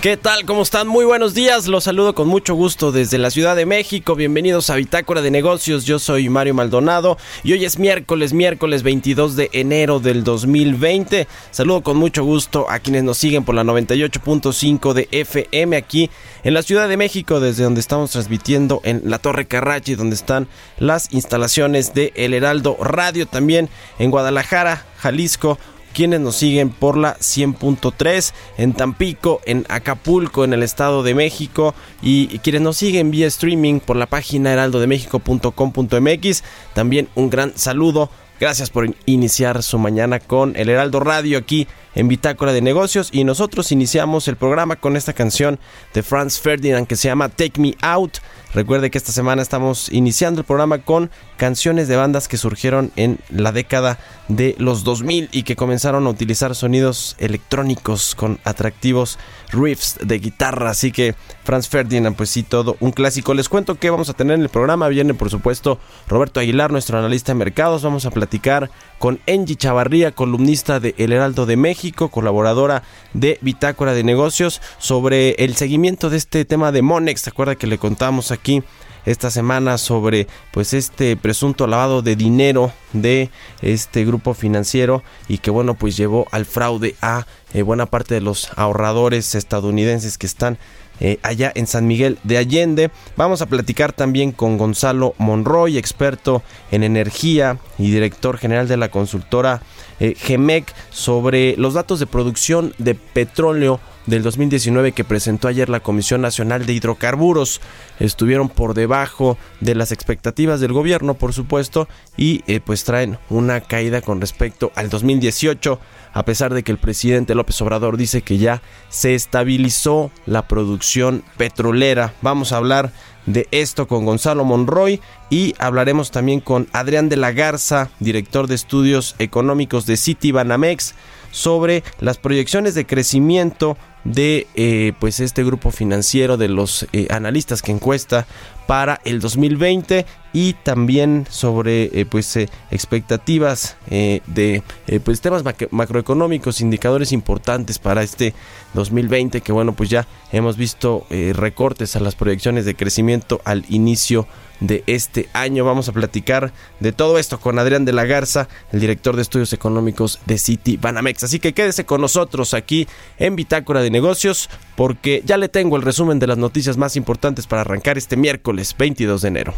¿Qué tal? ¿Cómo están? Muy buenos días. Los saludo con mucho gusto desde la Ciudad de México. Bienvenidos a Bitácora de Negocios. Yo soy Mario Maldonado y hoy es miércoles, miércoles 22 de enero del 2020. Saludo con mucho gusto a quienes nos siguen por la 98.5 de FM aquí en la Ciudad de México, desde donde estamos transmitiendo en la Torre Carrachi, donde están las instalaciones de El Heraldo Radio, también en Guadalajara, Jalisco quienes nos siguen por la 100.3 en Tampico, en Acapulco, en el Estado de México y quienes nos siguen vía streaming por la página heraldodemexico.com.mx. También un gran saludo. Gracias por iniciar su mañana con el Heraldo Radio aquí en Bitácora de Negocios y nosotros iniciamos el programa con esta canción de Franz Ferdinand que se llama Take Me Out. Recuerde que esta semana estamos iniciando el programa con canciones de bandas que surgieron en la década de los 2000 y que comenzaron a utilizar sonidos electrónicos con atractivos riffs de guitarra. Así que Franz Ferdinand, pues sí, todo un clásico. Les cuento que vamos a tener en el programa. Viene, por supuesto, Roberto Aguilar, nuestro analista de mercados. Vamos a platicar con Angie Chavarría, columnista de El Heraldo de México, colaboradora de Bitácora de Negocios, sobre el seguimiento de este tema de Monex. ¿Se acuerda que le contamos aquí? Esta semana sobre pues este presunto lavado de dinero de este grupo financiero y que bueno pues llevó al fraude a eh, buena parte de los ahorradores estadounidenses que están eh, allá en San Miguel de Allende. Vamos a platicar también con Gonzalo Monroy, experto en energía y director general de la consultora eh, GEMEC, sobre los datos de producción de petróleo del 2019 que presentó ayer la Comisión Nacional de Hidrocarburos. Estuvieron por debajo de las expectativas del gobierno, por supuesto, y eh, pues traen una caída con respecto al 2018, a pesar de que el presidente López Obrador dice que ya se estabilizó la producción petrolera. Vamos a hablar de esto con Gonzalo Monroy y hablaremos también con Adrián de la Garza, director de estudios económicos de City Banamex, sobre las proyecciones de crecimiento de eh, pues este grupo financiero de los eh, analistas que encuesta para el 2020 y también sobre eh, pues expectativas de pues temas mac- macroeconómicos indicadores importantes para este 2020 que bueno pues ya hemos visto recortes a las proyecciones de crecimiento al inicio de este año. Vamos a platicar de todo esto con Adrián de la Garza el director de estudios económicos de City Banamex. Así que quédese con nosotros aquí en Bitácora de Negocios porque ya le tengo el resumen de las noticias más importantes para arrancar este miércoles 22 de enero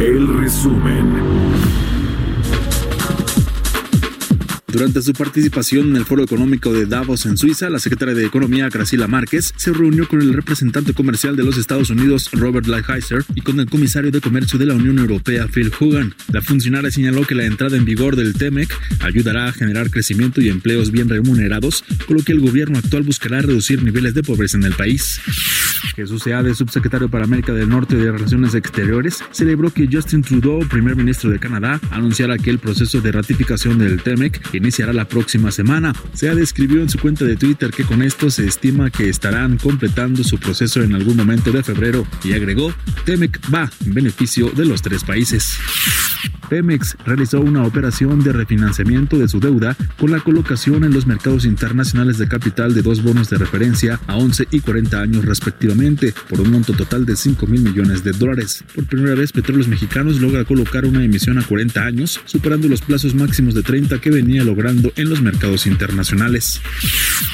El resumen. Durante su participación en el Foro Económico de Davos en Suiza, la secretaria de Economía, Graciela Márquez, se reunió con el representante comercial de los Estados Unidos, Robert Lighthizer, y con el comisario de Comercio de la Unión Europea, Phil Hogan. La funcionaria señaló que la entrada en vigor del TEMEC ayudará a generar crecimiento y empleos bien remunerados, con lo que el gobierno actual buscará reducir niveles de pobreza en el país. Jesús Seade, subsecretario para América del Norte de Relaciones Exteriores, celebró que Justin Trudeau, primer ministro de Canadá, anunciara que el proceso de ratificación del TEMEC iniciará la próxima semana. Seade escribió en su cuenta de Twitter que con esto se estima que estarán completando su proceso en algún momento de febrero y agregó, TEMEC va en beneficio de los tres países. Pemex realizó una operación de refinanciamiento de su deuda con la colocación en los mercados internacionales de capital de dos bonos de referencia a 11 y 40 años respectivamente, por un monto total de 5 mil millones de dólares. Por primera vez, Petróleos Mexicanos logra colocar una emisión a 40 años, superando los plazos máximos de 30 que venía logrando en los mercados internacionales.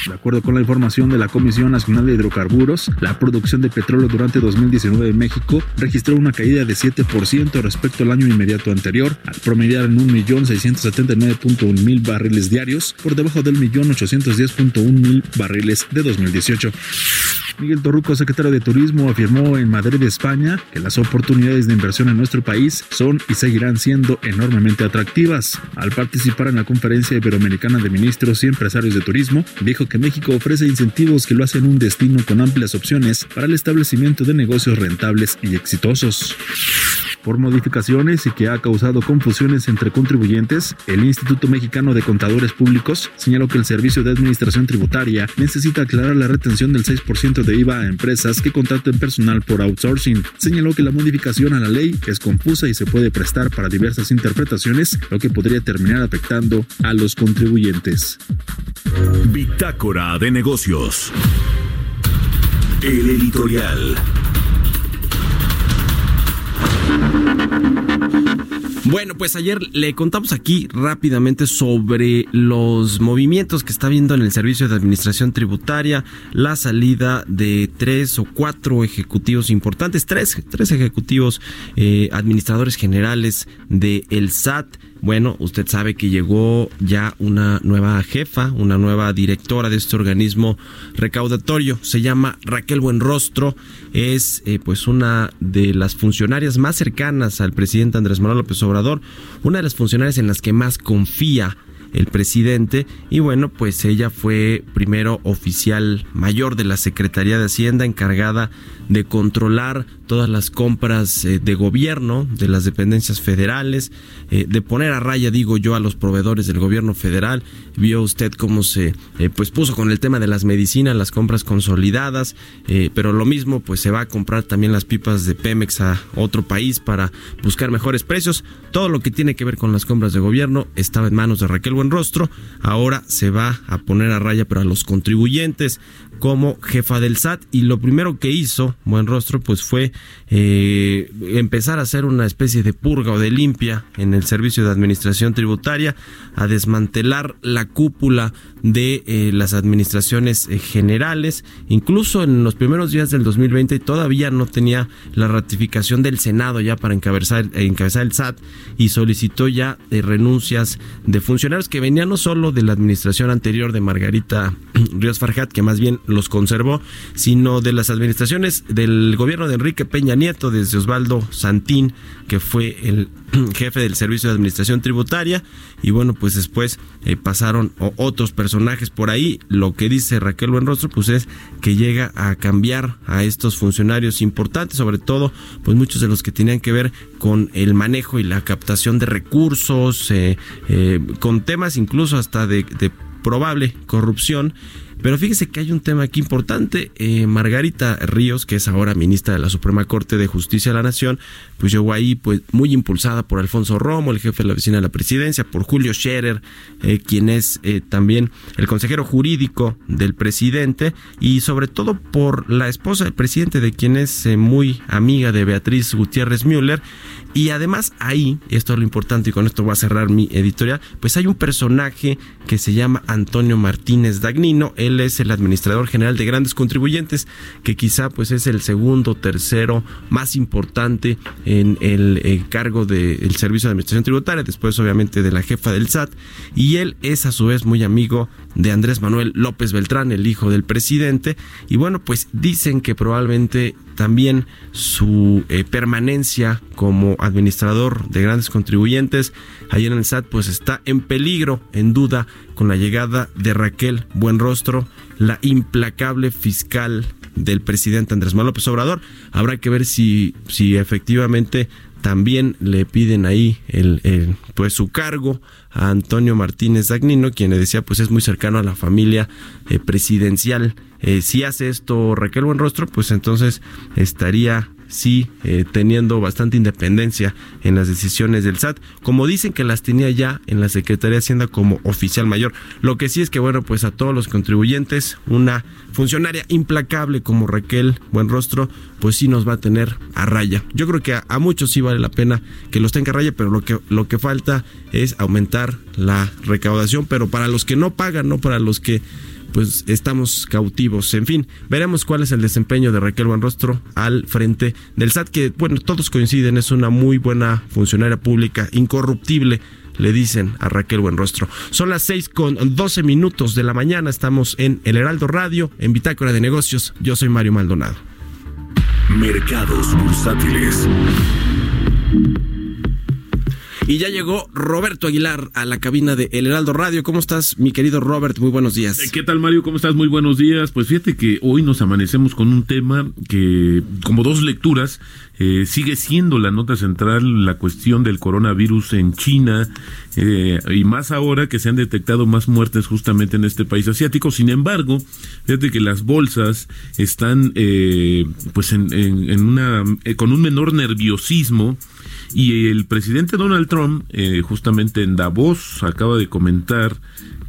De acuerdo con la información de la Comisión Nacional de Hidrocarburos, la producción de petróleo durante 2019 en México registró una caída de 7% respecto al año inmediato anterior, al promediar en 1.679.1 mil barriles diarios, por debajo del 1.810.1 mil barriles de 2018. Miguel Torruco, secretario de Turismo, afirmó en Madrid, España, que las oportunidades de inversión en nuestro país son y seguirán siendo enormemente atractivas. Al participar en la conferencia iberoamericana de ministros y empresarios de turismo, dijo que México ofrece incentivos que lo hacen un destino con amplias opciones para el establecimiento de negocios rentables y exitosos. Por modificaciones y que ha causado confusiones entre contribuyentes, el Instituto Mexicano de Contadores Públicos señaló que el Servicio de Administración Tributaria necesita aclarar la retención del 6% de IVA a empresas que contraten personal por outsourcing. Señaló que la modificación a la ley es confusa y se puede prestar para diversas interpretaciones, lo que podría terminar afectando a los contribuyentes. Bitácora de negocios. El editorial. Bueno, pues ayer le contamos aquí rápidamente sobre los movimientos que está viendo en el Servicio de Administración Tributaria, la salida de tres o cuatro ejecutivos importantes, tres, tres ejecutivos eh, administradores generales del el SAT. Bueno, usted sabe que llegó ya una nueva jefa, una nueva directora de este organismo recaudatorio. Se llama Raquel Buenrostro. Es eh, pues una de las funcionarias más cercanas al presidente Andrés Manuel López Obrador, una de las funcionarias en las que más confía el presidente. Y bueno pues ella fue primero oficial mayor de la Secretaría de Hacienda encargada de controlar todas las compras eh, de gobierno de las dependencias federales eh, de poner a raya digo yo a los proveedores del gobierno federal vio usted cómo se eh, pues puso con el tema de las medicinas las compras consolidadas eh, pero lo mismo pues se va a comprar también las pipas de Pemex a otro país para buscar mejores precios. Todo lo que tiene que ver con las compras de gobierno estaba en manos de Raquel Buenrostro ahora se va a poner a raya para los contribuyentes como jefa del SAT y lo primero que hizo Buenrostro pues fue eh, empezar a hacer una especie de purga o de limpia en el servicio de administración tributaria a desmantelar la cúpula de eh, las administraciones eh, generales. Incluso en los primeros días del 2020 todavía no tenía la ratificación del Senado ya para encabezar, encabezar el SAT y solicitó ya eh, renuncias de funcionarios que venían no solo de la administración anterior de Margarita Ríos Farjat que más bien los conservó sino de las administraciones del gobierno de Enrique Peña Nieto desde Osvaldo Santín que fue el jefe del Servicio de Administración Tributaria. Y bueno pues después eh, pasaron otros personajes por ahí. Lo que dice Raquel Buenrostro pues es que llega a cambiar a estos funcionarios importantes sobre todo pues muchos de los que tenían que ver con el manejo y la captación de recursos eh, eh, con temas incluso hasta de, de probable corrupción pero fíjese que hay un tema aquí importante. Eh, Margarita Ríos, que es ahora ministra de la Suprema Corte de Justicia de la Nación, pues llegó ahí pues muy impulsada por Alfonso Romo, el jefe de la oficina de la presidencia, por Julio Scherer, eh, quien es eh, también el consejero jurídico del presidente, y sobre todo por la esposa del presidente, de quien es muy amiga de Beatriz Gutiérrez Müller. Y además ahí, esto es lo importante y con esto voy a cerrar mi editorial, pues hay un personaje que se llama Antonio Martínez Dagnino, él es el administrador general de grandes contribuyentes, que quizá pues es el segundo, tercero más importante en el eh, cargo del Servicio de Administración Tributaria, después obviamente de la jefa del SAT, y él es a su vez muy amigo de Andrés Manuel López Beltrán, el hijo del presidente, y bueno, pues dicen que probablemente también su eh, permanencia como administrador de grandes contribuyentes allí en el SAT pues está en peligro, en duda, con la llegada de Raquel Buenrostro, la implacable fiscal del presidente Andrés Manuel López Obrador. Habrá que ver si, si efectivamente también le piden ahí el, pues su cargo a Antonio Martínez Dagnino, quien le decía pues es muy cercano a la familia eh, presidencial. Eh, si hace esto Raquel Buenrostro, pues entonces estaría sí eh, teniendo bastante independencia en las decisiones del SAT, como dicen que las tenía ya en la Secretaría de Hacienda como oficial mayor. Lo que sí es que, bueno, pues a todos los contribuyentes, una funcionaria implacable como Raquel Buenrostro, pues sí nos va a tener a raya. Yo creo que a, muchos sí vale la pena que los tenga a raya, pero lo que, lo que falta es aumentar la recaudación, pero para los que no pagan, no para los que pues estamos cautivos. En fin, veremos cuál es el desempeño de Raquel Buenrostro al frente del SAT, que bueno, todos coinciden, es una muy buena funcionaria pública, incorruptible. Le dicen a Raquel Buenrostro. Son las 6 con 12 minutos de la mañana. Estamos en El Heraldo Radio, en Bitácora de Negocios. Yo soy Mario Maldonado. Mercados bursátiles. Y ya llegó Roberto Aguilar a la cabina de El Heraldo Radio. ¿Cómo estás, mi querido Robert? Muy buenos días. ¿Qué tal, Mario? ¿Cómo estás? Muy buenos días. Pues fíjate que hoy nos amanecemos con un tema que, como dos lecturas, eh, sigue siendo la nota central la cuestión del coronavirus en China eh, y más ahora que se han detectado más muertes justamente en este país asiático. Sin embargo, fíjate que las bolsas están eh, pues en, una eh, con un menor nerviosismo y el presidente Donald Trump eh, justamente en Davos acaba de comentar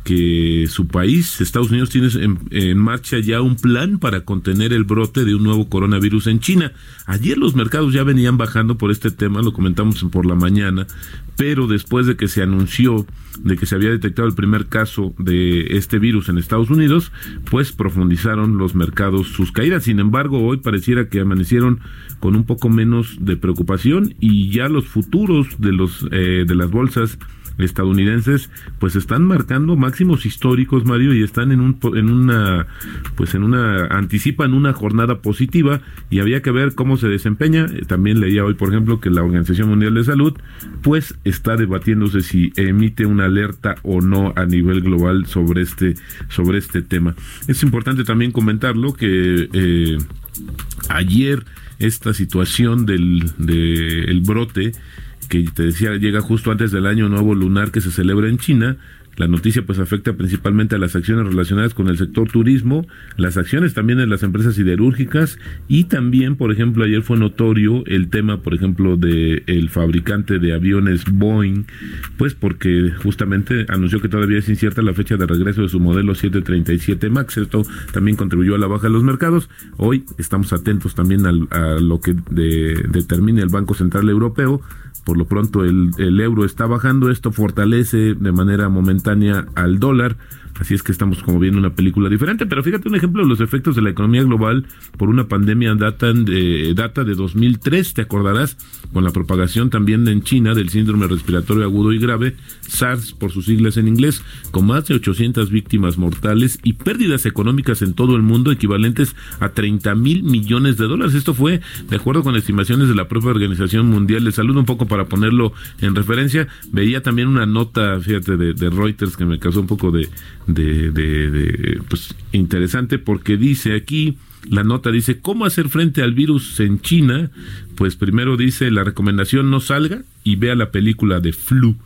que su país, Estados Unidos, tiene en, en, marcha ya un plan para contener el brote de un nuevo coronavirus en China. Ayer los mercados ya venían bajando por este tema, lo comentamos por la mañana, pero después de que se anunció de que se había detectado el primer caso de este virus en Estados Unidos, pues profundizaron los mercados sus caídas. Sin embargo, hoy pareciera que amanecieron con un poco menos de preocupación y ya los futuros de los eh, de las bolsas estadounidenses pues están marcando máximos históricos Mario y están en un en una pues en una anticipan una jornada positiva y había que ver cómo se desempeña. También leía hoy por ejemplo que la Organización Mundial de Salud pues está debatiéndose si emite una alerta o no a nivel global sobre este sobre este tema. Es importante también comentarlo que eh, ayer esta situación del, del brote que te decía llega justo antes del año nuevo lunar que se celebra en China. La noticia pues afecta principalmente a las acciones relacionadas con el sector turismo, las acciones también en las empresas siderúrgicas y también, por ejemplo, ayer fue notorio el tema, por ejemplo, de el fabricante de aviones Boeing, pues porque justamente anunció que todavía es incierta la fecha de regreso de su modelo 737 Max. Esto también contribuyó a la baja de los mercados. Hoy estamos atentos también a lo que de, determine el Banco Central Europeo por lo pronto el, el, euro está bajando, esto fortalece de manera momentánea al dólar, así es que estamos como viendo una película diferente, pero fíjate un ejemplo de los efectos de la economía global por una pandemia data de, data de 2003, te acordarás, con la propagación también en China del síndrome respiratorio agudo y grave, SARS por sus siglas en inglés, con más de 800 víctimas mortales y pérdidas económicas en todo el mundo equivalentes a 30 mil millones de dólares. Esto fue de acuerdo con estimaciones de la propia Organización Mundial de Salud, un poco para ponerlo en referencia. Veía también una nota, fíjate, de, de Reuters que me causó un poco de, de, de, de pues interesante porque dice aquí la nota dice cómo hacer frente al virus en China pues primero dice la recomendación no salga y vea la película de flu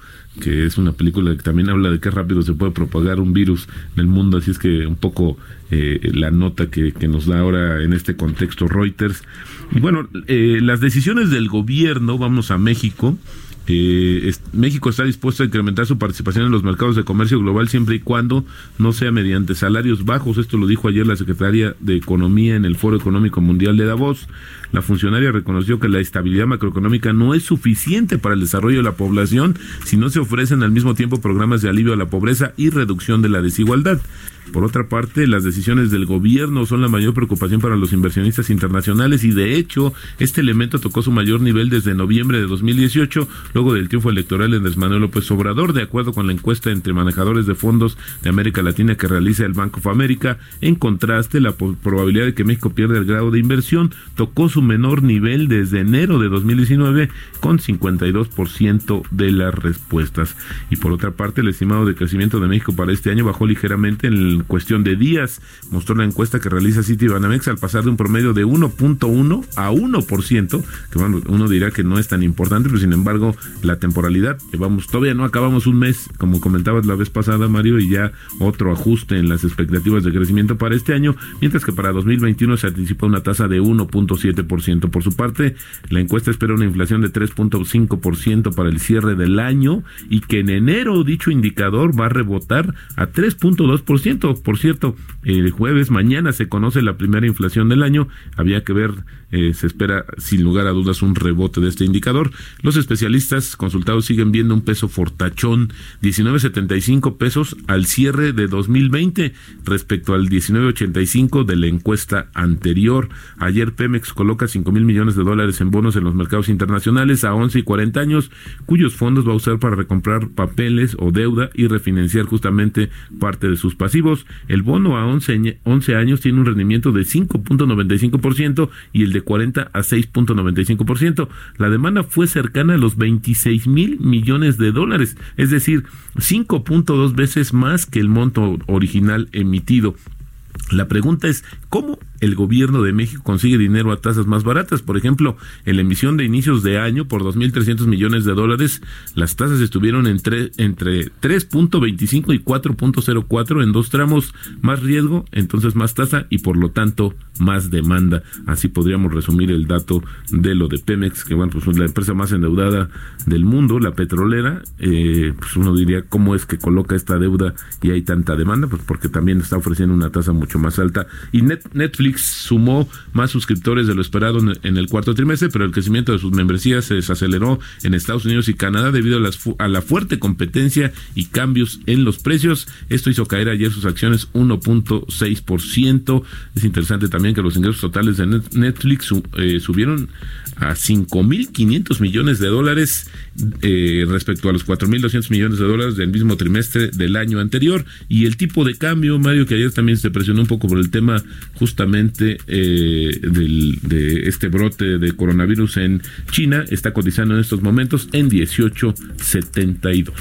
que es una película que también habla de qué rápido se puede propagar un virus en el mundo. Así es que un poco eh, la nota que, que, nos da ahora en este contexto Reuters. Y bueno eh, las decisiones del gobierno vamos a México eh, México está dispuesto a incrementar su participación en los mercados de comercio global siempre y cuando no sea mediante salarios bajos. Esto lo dijo ayer la secretaria de Economía en el Foro Económico Mundial de Davos. La funcionaria reconoció que la estabilidad macroeconómica no es suficiente para el desarrollo de la población si no se ofrecen al mismo tiempo programas de alivio a la pobreza y reducción de la desigualdad. Por otra parte, las decisiones del gobierno son la mayor preocupación para los inversionistas internacionales y de hecho este elemento tocó su mayor nivel desde noviembre de 2018, luego del triunfo electoral de Andrés Manuel López Obrador, de acuerdo con la encuesta entre manejadores de fondos de América Latina que realiza el Banco of America. En contraste, la probabilidad de que México pierda el grado de inversión tocó su menor nivel desde enero de 2019 con 52% de las respuestas. Y por otra parte, el estimado de crecimiento de México para este año bajó ligeramente en cuestión de días, mostró la encuesta que realiza Citibanamex al pasar de un promedio de 1.1 a 1%, que bueno, uno dirá que no es tan importante, pero sin embargo, la temporalidad, que vamos, todavía no acabamos un mes, como comentabas la vez pasada, Mario, y ya otro ajuste en las expectativas de crecimiento para este año, mientras que para 2021 se anticipa una tasa de 1.7%. Por su parte, la encuesta espera una inflación de 3.5% para el cierre del año y que en enero dicho indicador va a rebotar a 3.2%. Por cierto, el jueves mañana se conoce la primera inflación del año. Había que ver, eh, se espera sin lugar a dudas un rebote de este indicador. Los especialistas consultados siguen viendo un peso fortachón, 19.75 pesos al cierre de 2020 respecto al 19.85 de la encuesta anterior. Ayer Pemex coloca 5 mil millones de dólares en bonos en los mercados internacionales a 11 y 40 años, cuyos fondos va a usar para recomprar papeles o deuda y refinanciar justamente parte de sus pasivos. El bono a 11, añe- 11 años tiene un rendimiento de 5.95% y el de 40 a 6.95%. La demanda fue cercana a los 26 mil millones de dólares, es decir, 5.2 veces más que el monto original emitido. La pregunta es, ¿cómo el gobierno de México consigue dinero a tasas más baratas? Por ejemplo, en la emisión de inicios de año por 2.300 millones de dólares, las tasas estuvieron entre, entre 3.25 y 4.04 en dos tramos, más riesgo, entonces más tasa y por lo tanto más demanda. Así podríamos resumir el dato de lo de Pemex, que bueno, pues la empresa más endeudada del mundo, la petrolera, eh, pues uno diría cómo es que coloca esta deuda y hay tanta demanda, pues porque también está ofreciendo una tasa mucho más alta. Y Net- Netflix sumó más suscriptores de lo esperado en, el cuarto trimestre, pero el crecimiento de sus membresías se desaceleró en Estados Unidos y Canadá debido a, las a la fuerte competencia y cambios en los precios. Esto hizo caer ayer sus acciones 1.6%. Es interesante también que los ingresos totales de Net- Netflix su- eh, subieron a 5.500 millones de dólares eh, respecto a los 4.200 millones de dólares del mismo trimestre del año anterior. Y el tipo de cambio, Mario, que ayer también se presionó un poco por el tema justamente eh, del, de este brote de coronavirus en China, está cotizando en estos momentos en 18.72.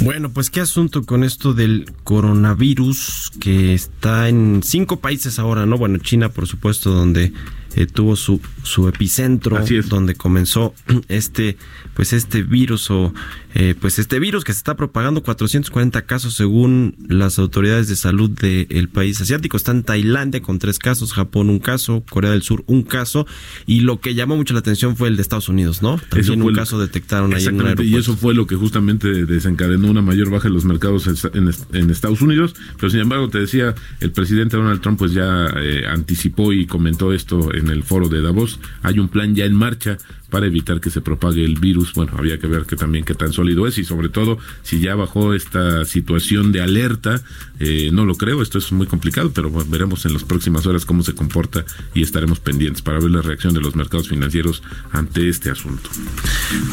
Bueno, pues qué asunto con esto del coronavirus que está en cinco países ahora, ¿no? Bueno, China, por supuesto, donde eh, tuvo su, su epicentro, donde comenzó este, pues este virus o eh, pues este virus que se está propagando, 440 casos según las autoridades de salud del país asiático. Está en Tailandia con tres casos, Japón un caso, Corea del Sur un caso y lo que llamó mucho la atención fue el de Estados Unidos, ¿no? También un caso detectaron ahí en un Exactamente, y aeropuerto. eso fue lo que justamente desencadenó una mayor baja en los mercados en, en Estados Unidos. Pero sin embargo, te decía, el presidente Donald Trump pues ya eh, anticipó y comentó esto en el foro de Davos. Hay un plan ya en marcha para evitar que se propague el virus. Bueno, había que ver que también qué tan sólido es y sobre todo si ya bajó esta situación de alerta. Eh, no lo creo, esto es muy complicado, pero bueno, veremos en las próximas horas cómo se comporta y estaremos pendientes para ver la reacción de los mercados financieros ante este asunto.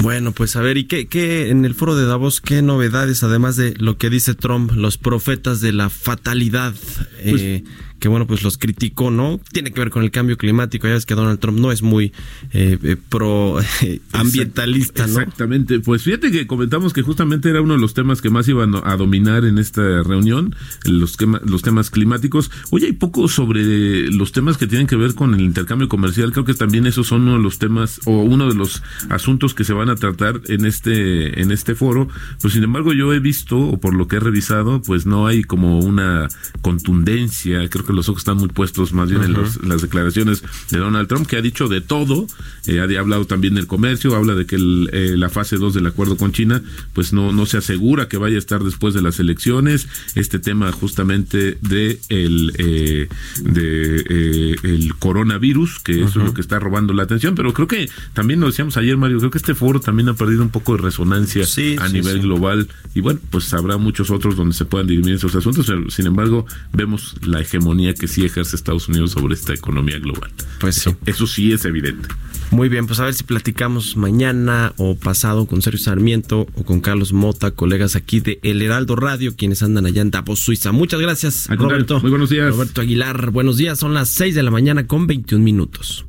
Bueno, pues a ver, ¿y qué, qué en el foro de Davos, qué novedades, además de lo que dice Trump, los profetas de la fatalidad, eh, que bueno, pues los criticó, ¿no? Tiene que ver con el cambio climático, ya ves que Donald Trump no es muy eh, eh, pro eh, ambientalista, ¿no? Exactamente. Pues fíjate que comentamos que justamente era uno de los temas que más iban a dominar en esta reunión, los, tema- los temas climáticos. Hoy hay poco sobre los temas que tienen que ver con el intercambio comercial. Creo que también esos son uno de los temas o uno de los asuntos que se van a tratar en este en este foro. Pues sin embargo yo he visto o por lo que he revisado, pues no hay como una contundencia. Creo que los ojos están muy puestos más bien en los- las declaraciones de Donald Trump, que ha dicho de todo. Eh, ha, ha hablado también del comercio, habla de que el, eh, la fase 2 del acuerdo con China, pues no, no se asegura que vaya a estar después de las elecciones. Este tema justamente de el, eh, de, eh, el coronavirus, que eso es lo que está robando la atención. Pero creo que también lo decíamos ayer, Mario, creo que este foro también ha perdido un poco de resonancia Sí, a sí, nivel sí. global. Y bueno, pues habrá muchos otros donde se puedan dirimir esos asuntos. pero, Sin embargo, vemos la hegemonía hegemonía que sí ejerce Estados Unidos sobre esta economía global. Pues eso, sí. eso sí es evidente. Muy bien, pues a ver si platicamos mañana o pasado con Sergio Sarmiento o con Carlos Mota, colegas aquí de El Heraldo Radio, quienes andan allá en Davos, Suiza. Muchas gracias, Al Roberto. muy buenos días. Roberto Aguilar, buenos días. Son las 6 de la mañana con 21 minutos.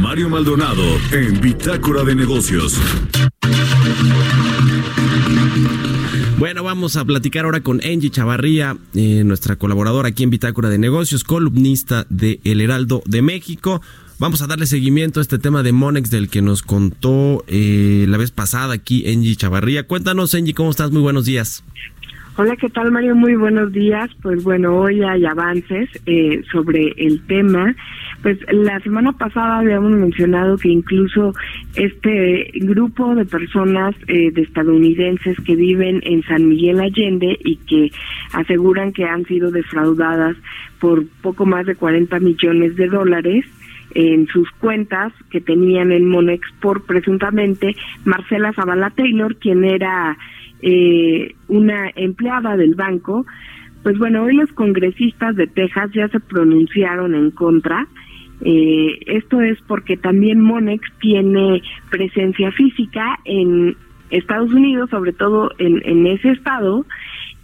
Mario Maldonado en Bitácora de Negocios. Vamos a platicar ahora con Angie Chavarría, eh, nuestra colaboradora aquí en Bitácora de Negocios, columnista de El Heraldo de México. Vamos a darle seguimiento a este tema de Monex del que nos contó eh, la vez pasada aquí Angie Chavarría. Cuéntanos, Angie, ¿cómo estás? Muy buenos días. Hola, ¿qué tal Mario? Muy buenos días. Pues bueno, hoy hay avances eh, sobre el tema. Pues la semana pasada habíamos mencionado que incluso este grupo de personas eh, de estadounidenses que viven en San Miguel Allende y que aseguran que han sido defraudadas por poco más de 40 millones de dólares en sus cuentas que tenían en Monex por presuntamente Marcela Zavala Taylor, quien era eh, una empleada del banco. Pues bueno, hoy los congresistas de Texas ya se pronunciaron en contra. Eh, esto es porque también Monex tiene presencia física en Estados Unidos, sobre todo en, en ese estado,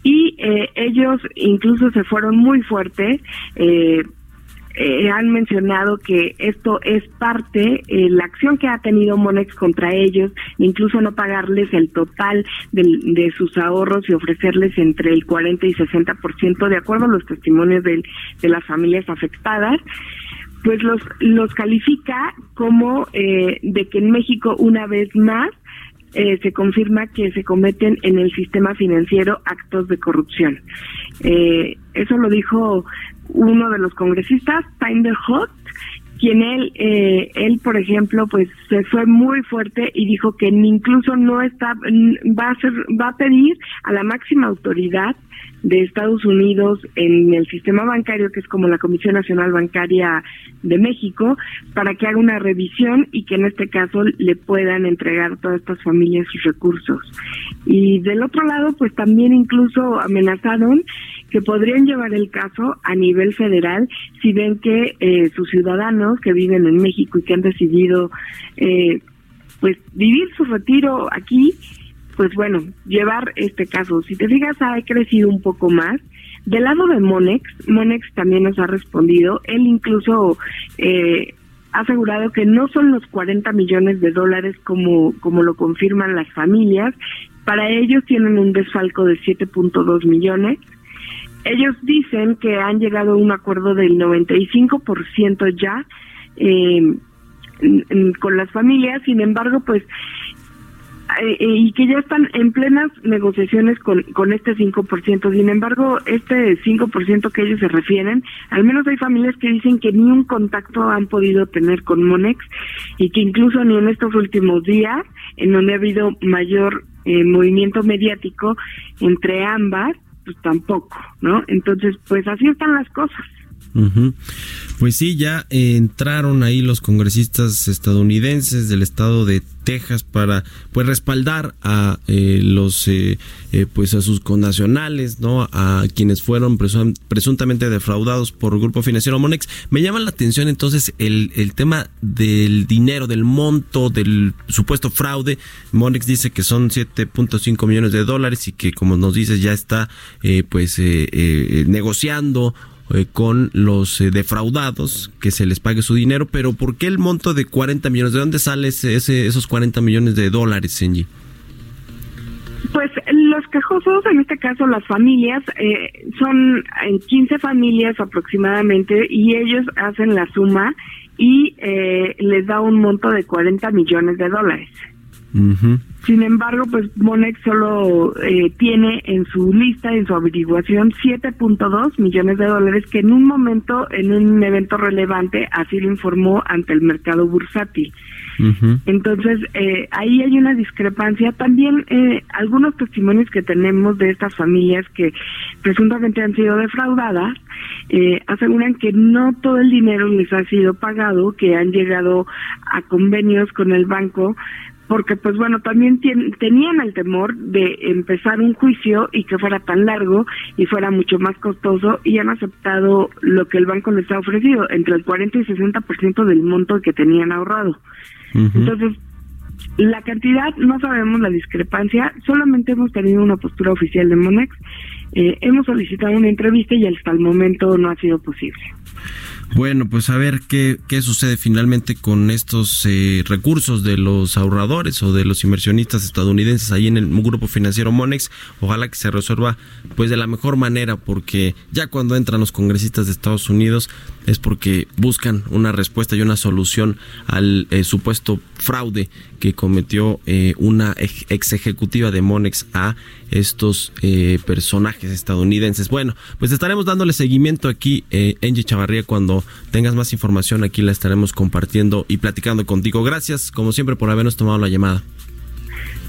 y eh, ellos incluso se fueron muy fuertes. Eh, eh, han mencionado que esto es parte, eh, la acción que ha tenido Monex contra ellos, incluso no pagarles el total del- de, sus ahorros y ofrecerles entre el 40 y 60% de acuerdo a los testimonios del- de las familias afectadas pues los los califica como eh, de que en México una vez más eh, se confirma que se cometen en el sistema financiero actos de corrupción. Eh, eso lo dijo uno de los congresistas, Tyler Hot, quien él, eh, él por ejemplo, pues se fue muy fuerte y dijo que incluso no está, va a ser, va a pedir a la máxima autoridad de Estados Unidos en el sistema bancario, que es como la Comisión Nacional Bancaria de México, para que haga una revisión y que en este caso le puedan entregar a todas estas familias sus recursos. Y del otro lado, pues también incluso amenazaron que podrían llevar el caso a nivel federal si ven que eh, sus ciudadanos que viven en México y que han decidido eh, pues vivir su retiro aquí pues bueno, llevar este caso. Si te fijas, ha crecido un poco más. Del lado de Monex, Monex también nos ha respondido. Él incluso eh, ha asegurado que no son los 40 millones de dólares como, como lo confirman las familias. Para ellos tienen un desfalco de 7.2 millones. Ellos dicen que han llegado a un acuerdo del 95% ya eh, con las familias. Sin embargo, pues eh, eh, y que ya están en plenas negociaciones con, con este 5%. Sin embargo, este 5% que ellos se refieren, al menos hay familias que dicen que ni un contacto han podido tener con Monex y que incluso ni en estos últimos días, en donde ha habido mayor eh, movimiento mediático entre ambas, pues tampoco, ¿no? Entonces, pues así están las cosas. Ujú. Pues sí, ya eh, entraron ahí los congresistas estadounidenses del estado de Texas para pues respaldar a eh, los eh, eh, pues a sus connacionales, ¿no? A quienes fueron presun- presuntamente defraudados por el grupo financiero Monex. Me llama la atención entonces el, el tema del dinero, del monto, del supuesto fraude. Monex dice que son 7.5 millones de dólares y que como nos dices ya está eh, pues negociando eh, con los eh, defraudados, que se les pague su dinero, pero ¿por qué el monto de 40 millones? ¿De dónde sale ese, ese- esos 40 millones de dólares, Senji? Pues los quejosos, en este caso las familias, eh, son en 15 familias aproximadamente y ellos hacen la suma y eh, les da un monto de 40 millones de dólares. Sin embargo, pues Monex solo eh, tiene en su lista, en su averiguación, 7.2 millones de dólares que en un momento, en un evento relevante, así lo informó ante el mercado bursátil. Entonces, eh, ahí hay una discrepancia. También eh, algunos testimonios que tenemos de estas familias que presuntamente han sido defraudadas, eh, aseguran que no todo el dinero les ha sido pagado, que han llegado a convenios con el banco porque pues bueno, también tien- tenían el temor de empezar un juicio y que fuera tan largo y fuera mucho más costoso y han aceptado lo que el banco les ha ofrecido, entre el 40 y 60% del monto que tenían ahorrado. Entonces, la cantidad, no sabemos la discrepancia, solamente hemos tenido una postura oficial de Monex, eh, hemos solicitado una entrevista y hasta el momento no ha sido posible. Bueno, pues a ver qué, qué sucede finalmente con estos eh, recursos de los ahorradores o de los inversionistas estadounidenses ahí en el grupo financiero Monex. Ojalá que se resuelva pues de la mejor manera porque ya cuando entran los congresistas de Estados Unidos es porque buscan una respuesta y una solución al eh, supuesto fraude que cometió eh, una ex ejecutiva de Monex a estos eh, personajes estadounidenses. Bueno, pues estaremos dándole seguimiento aquí, eh, Angie Chavarría, cuando tengas más información aquí la estaremos compartiendo y platicando contigo. Gracias, como siempre, por habernos tomado la llamada.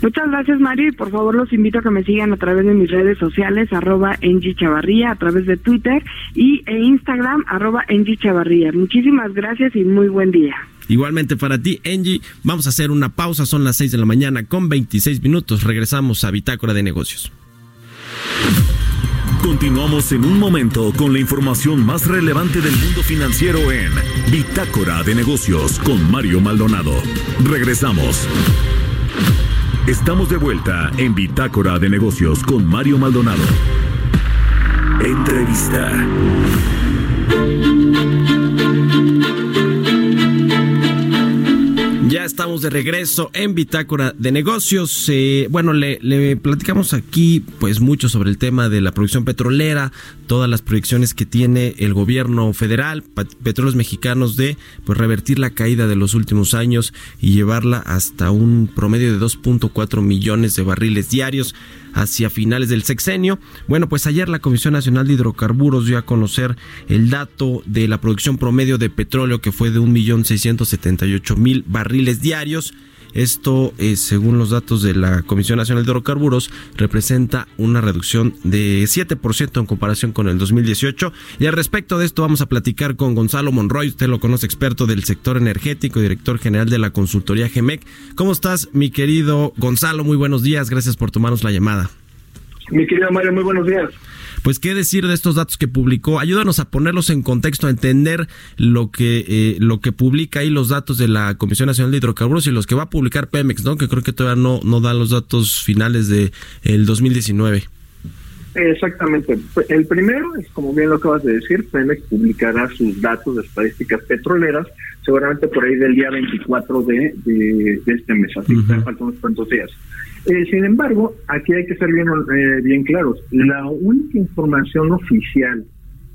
Muchas gracias, Mario, y por favor los invito a que me sigan a través de mis redes sociales, arroba Engie Chavarría, a través de Twitter y e Instagram, arroba Engie Chavarría. Muchísimas gracias y muy buen día. Igualmente para ti, Angie, vamos a hacer una pausa, son las 6 de la mañana con 26 minutos. Regresamos a Bitácora de Negocios. Continuamos en un momento con la información más relevante del mundo financiero en Bitácora de Negocios con Mario Maldonado. Regresamos. Estamos de vuelta en Bitácora de Negocios con Mario Maldonado. Entrevista. Ya estamos de regreso en Bitácora de Negocios. Eh, bueno, le, platicamos aquí pues mucho sobre el tema de la producción petrolera, todas las proyecciones que tiene el gobierno federal, Petróleos Mexicanos de pues revertir la caída de los últimos años y llevarla hasta un promedio de 2.4 millones de barriles diarios hacia finales del sexenio. Bueno, pues ayer la Comisión Nacional de Hidrocarburos dio a conocer el dato de la producción promedio de petróleo que fue de 1.678.000 barriles diarios. Esto, eh, según los datos de la Comisión Nacional de Hidrocarburos, representa una reducción de 7% en comparación con el 2018. Y al respecto de esto vamos a platicar con Gonzalo Monroy, usted lo conoce, experto del sector energético, director general de la consultoría GEMEC. ¿Cómo estás, mi querido Gonzalo? Muy buenos días, gracias por tomarnos la llamada. Mi querido Mario, muy buenos días. Pues qué decir de estos datos que publicó. Ayúdanos a ponerlos en contexto, a entender lo que eh, lo que publica ahí los datos de la Comisión Nacional de Hidrocarburos y los que va a publicar Pemex, ¿no? Que creo que todavía no no da los datos finales de el 2019. Exactamente. El primero es, como bien lo acabas de decir, Pemex publicará sus datos de estadísticas petroleras seguramente por ahí del día 24 de, de, de este mes, así que faltan unos cuantos días. Eh, sin embargo, aquí hay que ser bien, eh, bien claros. La única información oficial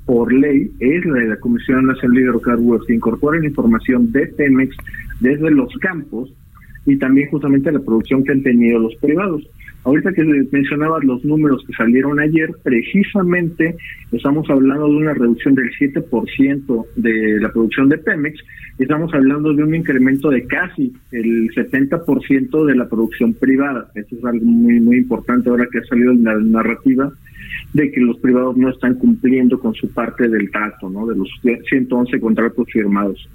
por ley es la de la Comisión Nacional de Hidrocarburos, que incorpora la información de Pemex desde los campos y también justamente la producción que han tenido los privados. Ahorita que mencionabas los números que salieron ayer, precisamente estamos hablando de una reducción del 7% de la producción de Pemex, y estamos hablando de un incremento de casi el 70% de la producción privada. Eso es algo muy muy importante ahora que ha salido la narrativa de que los privados no están cumpliendo con su parte del trato, ¿no? De los 111 contratos firmados.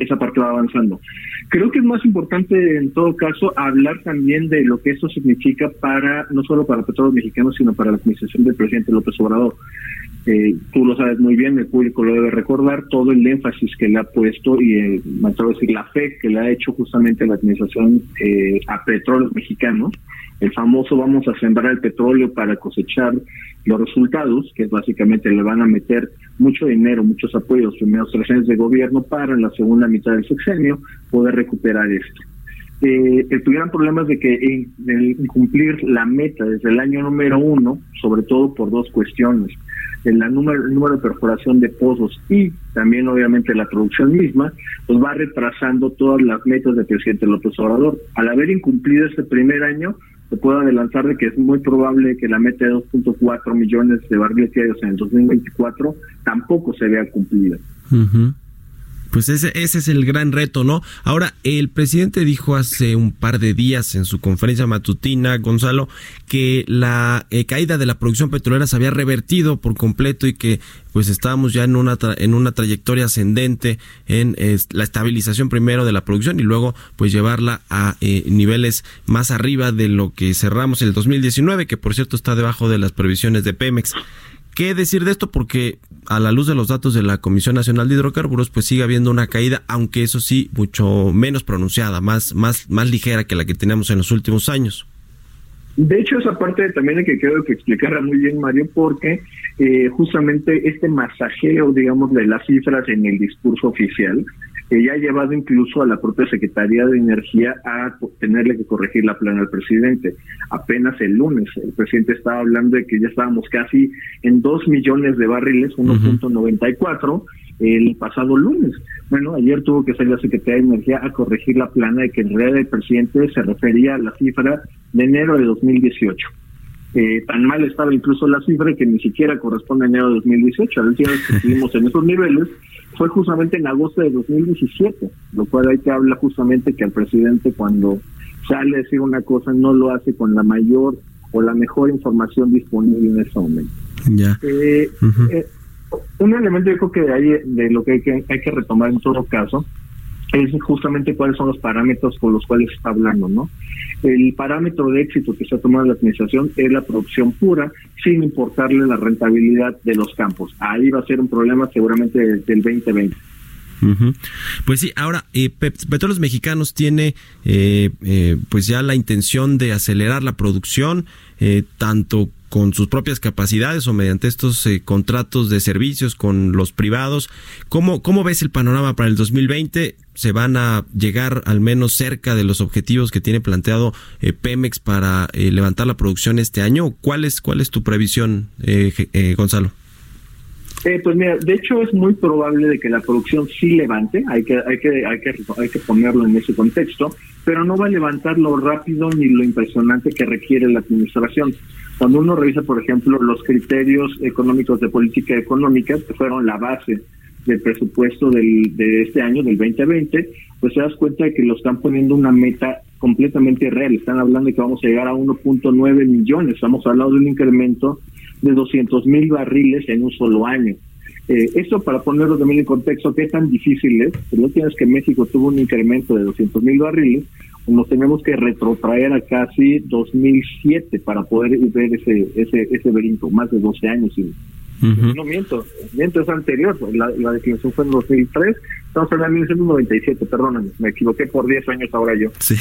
Esa parte va avanzando. Creo que es más importante en todo caso hablar también de lo que esto significa para, no solo para petróleos mexicanos, sino para la administración del presidente López Obrador. Eh, tú lo sabes muy bien, el público lo debe recordar, todo el énfasis que le ha puesto y, eh, atrevo la fe que le ha hecho justamente la administración eh, a petróleos mexicanos, el famoso vamos a sembrar el petróleo para cosechar los resultados, que básicamente le van a meter mucho dinero, muchos apoyos primeros tres años de gobierno para en la segunda mitad del sexenio poder recuperar esto. Eh, el gran problema es de que en, en cumplir la meta desde el año número uno, sobre todo por dos cuestiones, el, la número, el número de perforación de pozos y también obviamente la producción misma, pues va retrasando todas las metas del presidente López Obrador. Al haber incumplido este primer año, se puede adelantar de que es muy probable que la meta de 2.4 millones de barriles en el 2024 tampoco se vea cumplida. Pues ese, ese es el gran reto, ¿no? Ahora, el presidente dijo hace un par de días en su conferencia matutina, Gonzalo, que la eh, caída de la producción petrolera se había revertido por completo y que pues estábamos ya en una tra- en una trayectoria ascendente en la estabilización primero de la producción y luego pues llevarla a eh, niveles más arriba de lo que cerramos en el 2019, que por cierto está debajo de las previsiones de Pemex. ¿Qué decir de esto? Porque a la luz de los datos de la Comisión Nacional de Hidrocarburos, pues sigue habiendo una caída, aunque eso sí, mucho menos pronunciada, más, más, más ligera que la que teníamos en los últimos años. De hecho, esa parte también hay que creo que explicarla muy bien, Mario, porque eh, justamente este masajeo, digamos, de las cifras en el discurso oficial, eh, ya ha llevado incluso a la propia Secretaría de Energía a tenerle que corregir la plana al presidente. Apenas el lunes, el presidente estaba hablando de que ya estábamos casi en 2 millones de barriles, 1.94, el pasado lunes. Bueno, ayer tuvo que salir la Secretaría de Energía a corregir la plana de que en realidad el presidente se refería a la cifra de enero de 2018. Eh, tan mal estaba incluso la cifra que ni siquiera corresponde a enero de 2018. La última vez que estuvimos en esos niveles fue justamente en agosto de 2017, lo cual hay que habla justamente que el presidente cuando sale a decir una cosa no lo hace con la mayor o la mejor información disponible en ese momento. Ya. Eh, eh, un elemento yo creo que de ahí de lo que hay, que hay que retomar en todo caso es justamente cuáles son los parámetros con los cuales está hablando, ¿no? El parámetro de éxito que se ha tomado la administración es la producción pura, sin importarle la rentabilidad de los campos. Ahí va a ser un problema seguramente desde el 2020. Ujú. Pues sí, ahora eh, Pe- Petróleos Mexicanos tiene eh, eh, pues ya la intención de acelerar la producción eh, tanto con sus propias capacidades o mediante estos eh, contratos de servicios con los privados. ¿Cómo, ¿Cómo ves el panorama para el 2020? ¿Se van a llegar al menos cerca de los objetivos que tiene planteado eh, Pemex para eh, levantar la producción este año? ¿Cuál es, cuál es tu previsión, eh, eh, Gonzalo? Pues mira, de hecho es muy probable de que la producción sí levante, hay que, hay que, hay que, hay que ponerlo en ese contexto, pero no va a levantar lo rápido ni lo impresionante que requiere la administración. Cuando uno revisa, por ejemplo, los criterios económicos de política económica, que fueron la base del presupuesto del, de este año, del 2020, pues te das cuenta de que lo están poniendo una meta completamente real. Están hablando de que vamos a llegar a 1.9 millones. Estamos hablando de un incremento de 200 mil barriles en un solo año. Eh, esto para ponerlo también en contexto, ¿qué tan difícil es? Pues no tienes que México tuvo un incremento de 200 mil barriles, nos tenemos que retrotraer a casi 2007 para poder ver ese ese ese brinco, más de 12 años. No miento, miento es anterior, la, la declaración fue en 2003, estamos hablando de 1997, perdóname, me equivoqué por 10 años ahora yo. Sí.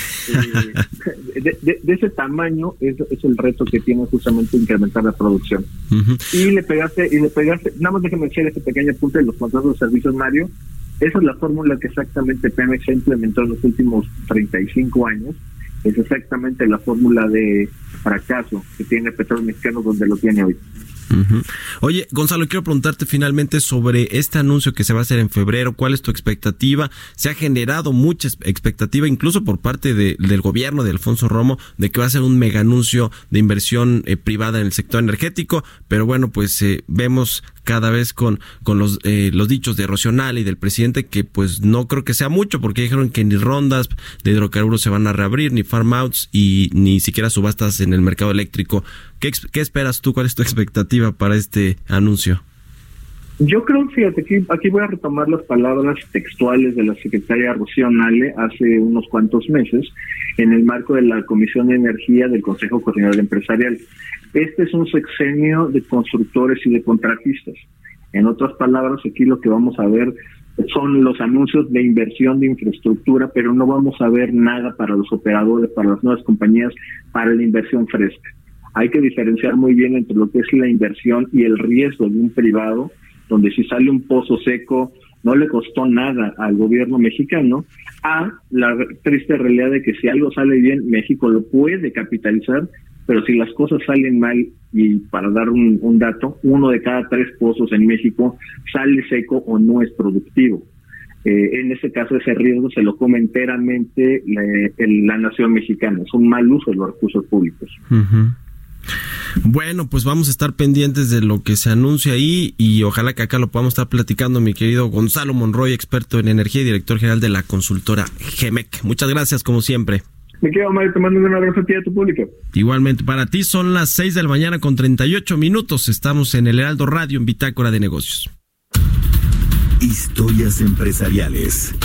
Eh, de, de- de ese tamaño es, es el reto que tiene justamente incrementar la producción. Y le pegaste, y le pegaste, nada más déjame echar este pequeño punto de los contratos de servicios, Mario. Esa es la fórmula que exactamente Pemex ha implementado en los últimos 35 años. Es exactamente la fórmula de fracaso que tiene Petróleo Mexicano donde lo tiene hoy. Oye, Gonzalo, quiero preguntarte finalmente sobre este anuncio que se va a hacer en febrero. ¿Cuál es tu expectativa? Se ha generado mucha ex- expectativa, incluso por parte de- del gobierno de Alfonso Romo, de que va a ser un mega anuncio de inversión eh, privada en el sector energético. Pero bueno, pues eh, vemos cada vez con, con los, eh, los dichos de Rocional y del presidente que pues no creo que sea mucho, porque dijeron que ni rondas de hidrocarburos se van a reabrir, ni farm outs y ni siquiera subastas en el mercado eléctrico. ¿Qué, esperas tú? ¿Cuál es tu expectativa para este anuncio? Yo creo, fíjate, aquí, aquí voy a retomar las palabras textuales de la secretaria Rocío Nale hace unos cuantos meses en el marco de la Comisión de Energía del Consejo Coordinador Empresarial. Este es un sexenio de constructores y de contratistas. En otras palabras, aquí lo que vamos a ver son los anuncios de inversión de infraestructura, pero no vamos a ver nada para los operadores, para las nuevas compañías, para la inversión fresca. Hay que diferenciar muy bien entre lo que es la inversión y el riesgo de un privado, donde si sale un pozo seco no le costó nada al gobierno mexicano, a la triste realidad de que si algo sale bien, México lo puede capitalizar, pero si las cosas salen mal, y para dar un, dato, uno de cada tres pozos en México sale seco o no es productivo. Eh, en este caso, ese riesgo se lo come enteramente la, la nación mexicana. Es un mal uso de los recursos públicos. Bueno, pues vamos a estar pendientes de lo que se anuncia ahí y ojalá que acá lo podamos estar platicando mi querido Gonzalo Monroy, experto en energía y director general de la consultora GEMEC. Muchas gracias como siempre. Me quedo, Mario, te mando un abrazo a ti y a tu público. Igualmente, para ti son las 6 de la mañana con 38 minutos. Estamos en el Heraldo Radio en Bitácora de Negocios. Historias empresariales.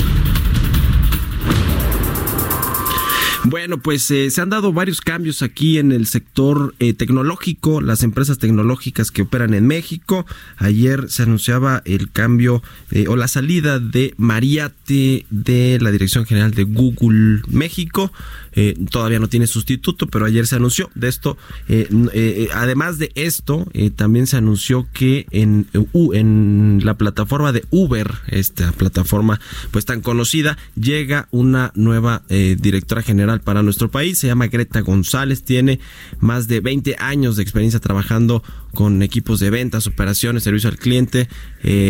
Bueno, pues eh, se han dado varios cambios aquí en el sector eh, tecnológico, las empresas tecnológicas que operan en México. Ayer se anunciaba el cambio eh, o la salida de Mariate de la Dirección General de Google México. Eh, todavía no tiene sustituto, pero ayer se anunció de esto. Eh, eh, además de esto, también se anunció que en, en la plataforma de Uber, esta plataforma pues tan conocida, llega una nueva directora general para nuestro país. Se llama Greta González, tiene más de 20 años de experiencia trabajando con equipos de ventas, operaciones, servicio al cliente.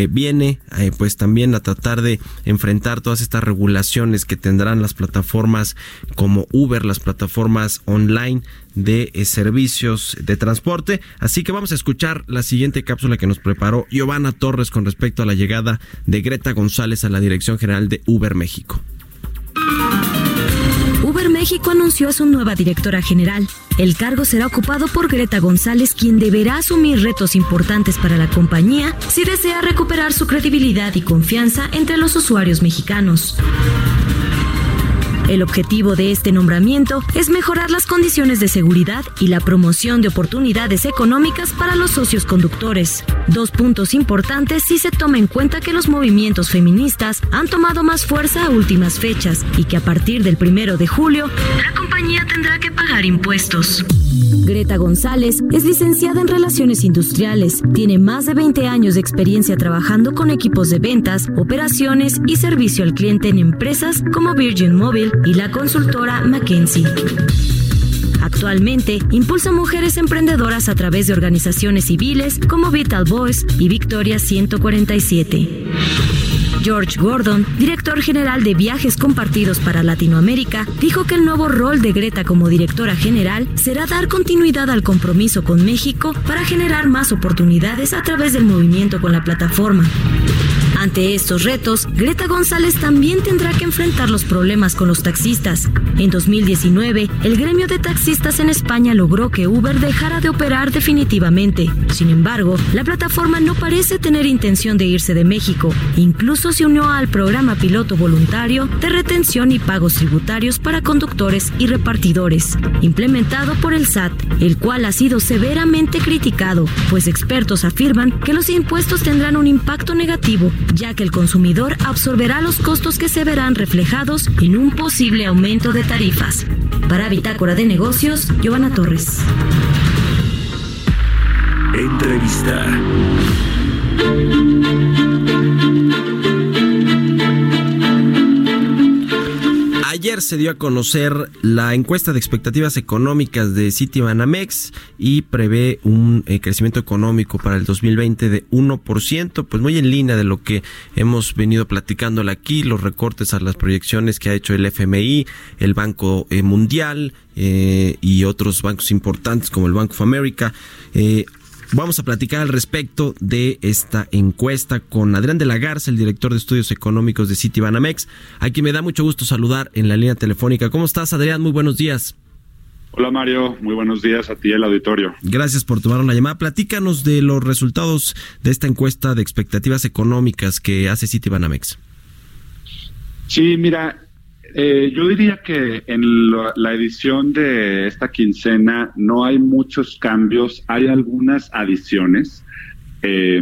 viene pues también a tratar de enfrentar todas estas regulaciones que tendrán las plataformas como Uber, las plataformas online de eh, servicios de transporte. Así que vamos a escuchar la siguiente cápsula que nos preparó Giovanna Torres con respecto a la llegada de Greta González a la dirección general de Uber México. México anunció a su nueva directora general. El cargo será ocupado por Greta González, quien deberá asumir retos importantes para la compañía si desea recuperar su credibilidad y confianza entre los usuarios mexicanos. El objetivo de este nombramiento es mejorar las condiciones de seguridad y la promoción de oportunidades económicas para los socios conductores. Dos puntos importantes si se toma en cuenta que los movimientos feministas han tomado más fuerza a últimas fechas y que a partir del primero de julio la compañía tendrá que pagar impuestos. Greta González es licenciada en Relaciones Industriales, tiene más de 20 años de experiencia trabajando con equipos de ventas, operaciones y servicio al cliente en empresas como Virgin Mobile y la consultora McKinsey. Actualmente impulsa mujeres emprendedoras a través de organizaciones civiles como Vital Voice y Victoria 147. George Gordon, director general de viajes compartidos para Latinoamérica, dijo que el nuevo rol de Greta como directora general será dar continuidad al compromiso con México para generar más oportunidades a través del movimiento con la plataforma. Ante estos retos, Greta González también tendrá que enfrentar los problemas con los taxistas. En 2019, el gremio de taxistas en España logró que Uber dejara de operar definitivamente. Sin embargo, la plataforma no parece tener intención de irse de México. Incluso se unió al programa piloto voluntario de retención y pagos tributarios para conductores y repartidores, implementado por el SAT, el cual ha sido severamente criticado, pues expertos afirman que los impuestos tendrán un impacto negativo ya que el consumidor absorberá los costos que se verán reflejados en un posible aumento de tarifas. Para Bitácora de Negocios, Giovanna Torres. Entrevista. Ayer se dio a conocer la encuesta de expectativas económicas de Citibanamex y prevé un eh, crecimiento económico para el 2020 de 1%, pues muy en línea de lo que hemos venido platicándole aquí, los recortes a las proyecciones que ha hecho el FMI, el Banco eh, Mundial eh, y otros bancos importantes como el Bank of America. Vamos a platicar al respecto de esta encuesta con Adrián de la Garza, el director de estudios económicos de Citibanamex, a quien me da mucho gusto saludar en la línea telefónica. ¿Cómo estás, Adrián? Muy buenos días. Hola Mario, muy buenos días a ti al auditorio. Gracias por tomar una llamada. Platícanos de los resultados de esta encuesta de expectativas económicas que hace Citibanamex. Sí, mira, eh, yo diría que en lo- la edición de esta quincena no hay muchos cambios, hay algunas adiciones. Eh,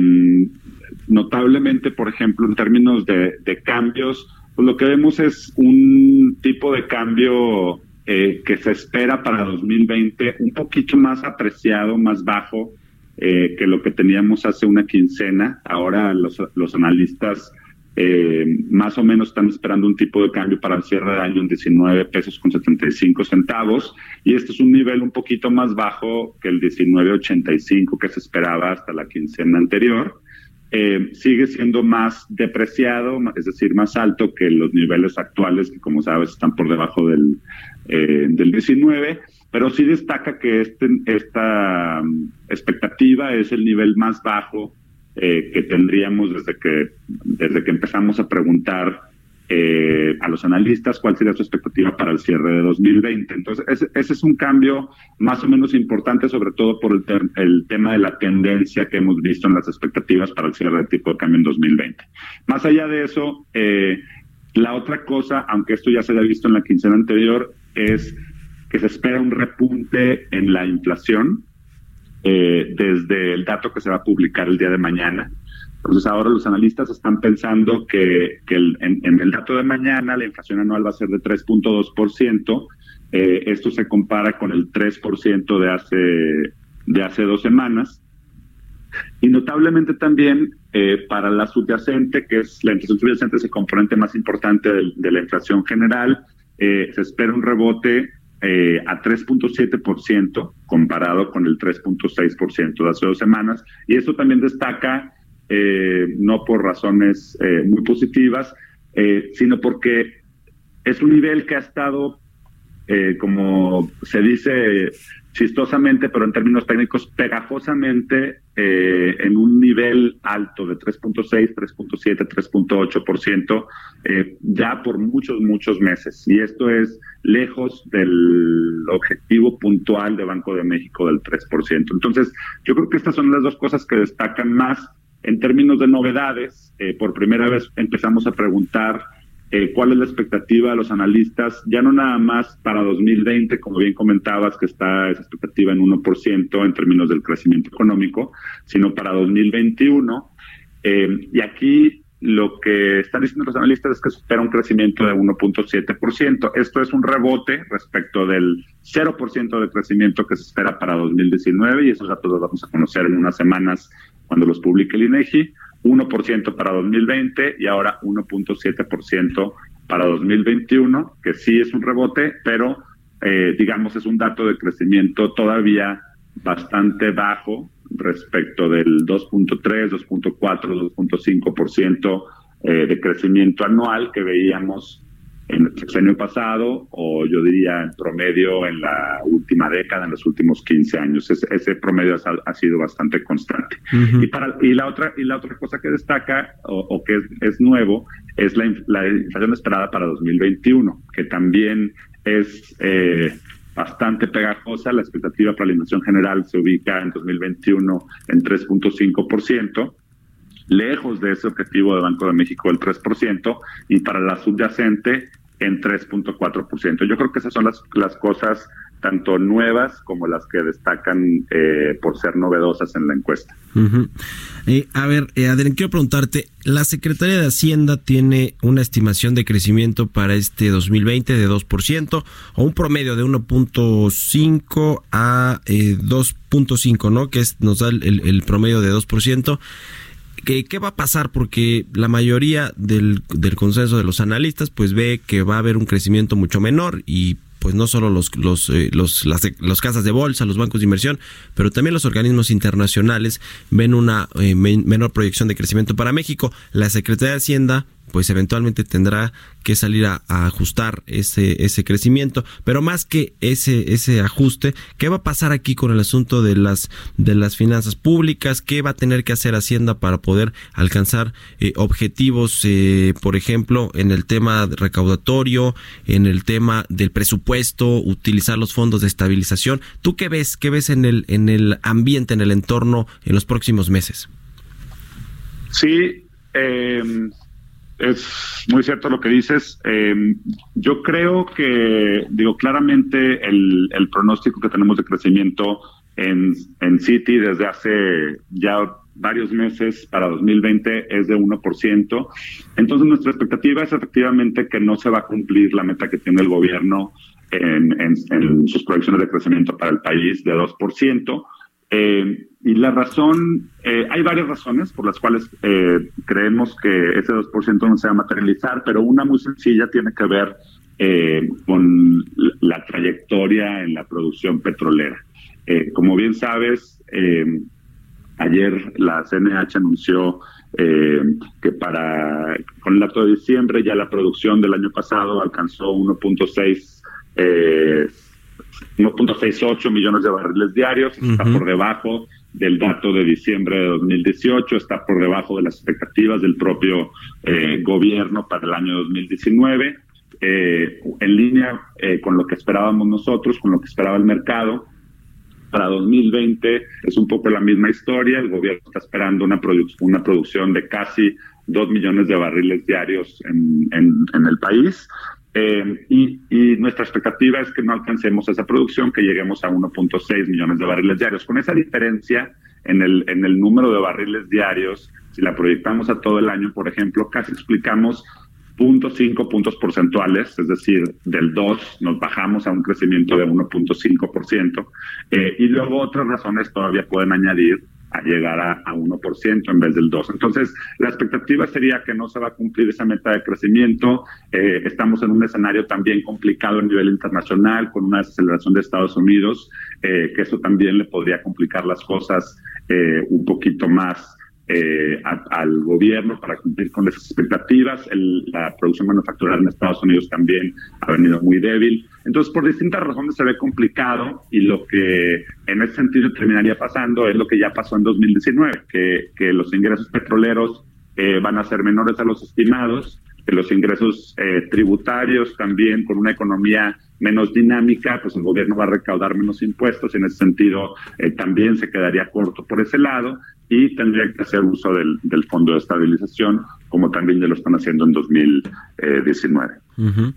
notablemente, por ejemplo, en términos de, cambios, pues lo que vemos es un tipo de cambio eh, que se espera para 2020 un poquito más apreciado, más bajo eh, que lo que teníamos hace una quincena. Ahora los analistas eh, más o menos están esperando un tipo de cambio para el cierre de año en 19 pesos con 75 centavos y este es un nivel un poquito más bajo que el 19.85 que se esperaba hasta la quincena anterior. Eh, sigue siendo más depreciado, es decir, más alto que los niveles actuales, que como sabes están por debajo del, eh, del 19, pero sí destaca que este, esta mm, expectativa es el nivel más bajo eh, que tendríamos desde que, desde que empezamos a preguntar eh, a los analistas cuál sería su expectativa para el cierre de 2020. Entonces, ese, ese es un cambio más o menos importante, sobre todo por el, ter- el tema de la tendencia que hemos visto en las expectativas para el cierre de tipo de cambio en 2020. Más allá de eso, eh, la otra cosa, aunque esto ya se había visto en la quincena anterior, es que se espera un repunte en la inflación eh, desde el dato que se va a publicar el día de mañana. Entonces ahora los analistas están pensando que, que el- en, en el dato de mañana la inflación anual va a ser de 3.2%. Eh, esto se compara con el 3% de hace, de hace dos semanas. Y notablemente también eh, para la subyacente, que es la inflación subyacente, es el componente más importante del- de, la inflación general, eh, se espera un rebote eh, a 3.7% comparado con el 3.6% de hace dos semanas. Y eso también destaca, eh, no por razones eh, muy positivas, eh, sino porque es un nivel que ha estado, eh, como se dice chistosamente, pero en términos técnicos, pegajosamente eh, en un nivel alto de 3.6, 3.7, 3.8%, eh, ya por muchos, muchos meses. Y esto es lejos del objetivo puntual de Banco de México del 3%. Entonces, yo creo que estas son las dos cosas que destacan más en términos de novedades. eh, por primera vez empezamos a preguntar eh, cuál es la expectativa de los analistas, ya no nada más para 2020, como bien comentabas, que está esa expectativa en 1% en términos del crecimiento económico, sino para 2021. Eh, y aquí lo que están diciendo los analistas es que se espera un crecimiento de 1.7%. Esto es un rebote respecto del 0% de crecimiento que se espera para 2019 y esos datos los vamos a conocer en unas semanas cuando los publique el INEGI. 1% para 2020 y ahora 1.7% para 2021, que sí es un rebote, pero eh, digamos es un dato de crecimiento todavía bastante bajo respecto del 2.3, 2.4, 2.5% eh, de crecimiento anual que veíamos en el sexenio pasado o yo diría en promedio en la última década, en los últimos 15 años. Ese, ese promedio ha, ha, sido bastante constante. y, para, y, la otra, y la otra cosa que destaca o, o que es, es, nuevo es la, la, inflación esperada para 2021, que también es eh, bastante pegajosa. La expectativa para la inflación general se ubica en 2021 en 3.5% lejos de ese objetivo de Banco de México del 3% y para la subyacente en 3.4%. Yo creo que esas son las, las cosas tanto nuevas como las que destacan eh, por ser novedosas en la encuesta. Uh eh, a ver, eh, Adrián, quiero preguntarte, la Secretaría de Hacienda tiene una estimación de crecimiento para este 2020 de 2% o un promedio de 1.5 a 2.5, ¿no? Que es, nos da el, el promedio de 2%. ¿Qué, ¿Qué, va a pasar? Porque la mayoría del, del, consenso de los analistas pues ve que va a haber un crecimiento mucho menor y pues no solo los, los, eh, los, las, los casas de bolsa, los bancos de inversión, pero también los organismos internacionales ven una eh, men menor proyección de crecimiento para México. La Secretaría de Hacienda pues eventualmente tendrá que salir a, ajustar ese, ese crecimiento. Pero más que ese, ese ajuste, ¿qué va a pasar aquí con el asunto de las, de las finanzas públicas? ¿Qué va a tener que hacer Hacienda para poder alcanzar eh, objetivos, eh, por ejemplo, en el tema recaudatorio, en el tema del presupuesto, utilizar los fondos de estabilización? ¿Tú qué ves? ¿Qué ves en el, en el ambiente, en el entorno en los próximos meses? Sí, eh, es muy cierto lo que dices. Eh, yo creo que, digo, claramente el, el, pronóstico que tenemos de crecimiento en, en City desde hace ya varios meses para 2020 es de 1%. Entonces nuestra expectativa es efectivamente que no se va a cumplir la meta que tiene el gobierno en, en, en sus proyecciones de crecimiento para el país de 2%. Eh, y la razón, eh, hay varias razones por las cuales eh, creemos que ese 2% no se va a materializar, pero una muy sencilla tiene que ver eh, con la trayectoria en la producción petrolera. Como bien sabes, ayer la CNH anunció que para con el dato de diciembre ya la producción del año pasado alcanzó 1.6 1.68 millones de barriles diarios, está por debajo del dato de diciembre de 2018, está por debajo de las expectativas del propio eh, gobierno para el año 2019, eh, en línea eh, con lo que esperábamos nosotros, con lo que esperaba el mercado. Para 2020 es un poco la misma historia, el gobierno está esperando una, produ- una producción de casi 2 millones de barriles diarios en, en- en el país. Eh, y, y nuestra expectativa es que no alcancemos esa producción, que lleguemos a 1.6 millones de barriles diarios. Con esa diferencia en el, en el número de barriles diarios, si la proyectamos a todo el año, por ejemplo, casi explicamos 0.5 puntos porcentuales, es decir, del 2 nos bajamos a un crecimiento de 1.5%, eh, y luego otras razones todavía pueden añadir a llegar a, a 1% en vez del 2. Entonces, la expectativa sería que no se va a cumplir esa meta de crecimiento. Eh, estamos en un escenario también complicado a nivel internacional, con una desaceleración de Estados Unidos, eh, que eso también le podría complicar las cosas eh, un poquito más eh, al gobierno para cumplir con esas expectativas. El- la producción manufacturera en Estados Unidos también ha venido muy débil. Entonces, por distintas razones se ve complicado y lo que en ese sentido terminaría pasando es lo que ya pasó en 2019, que, que los ingresos petroleros eh, van a ser menores a los estimados, que los ingresos eh, tributarios también con una economía menos dinámica, pues el gobierno va a recaudar menos impuestos y en ese sentido eh, también se quedaría corto por ese lado y tendría que hacer uso del, del fondo de estabilización como también ya lo están haciendo en 2019. Ujú.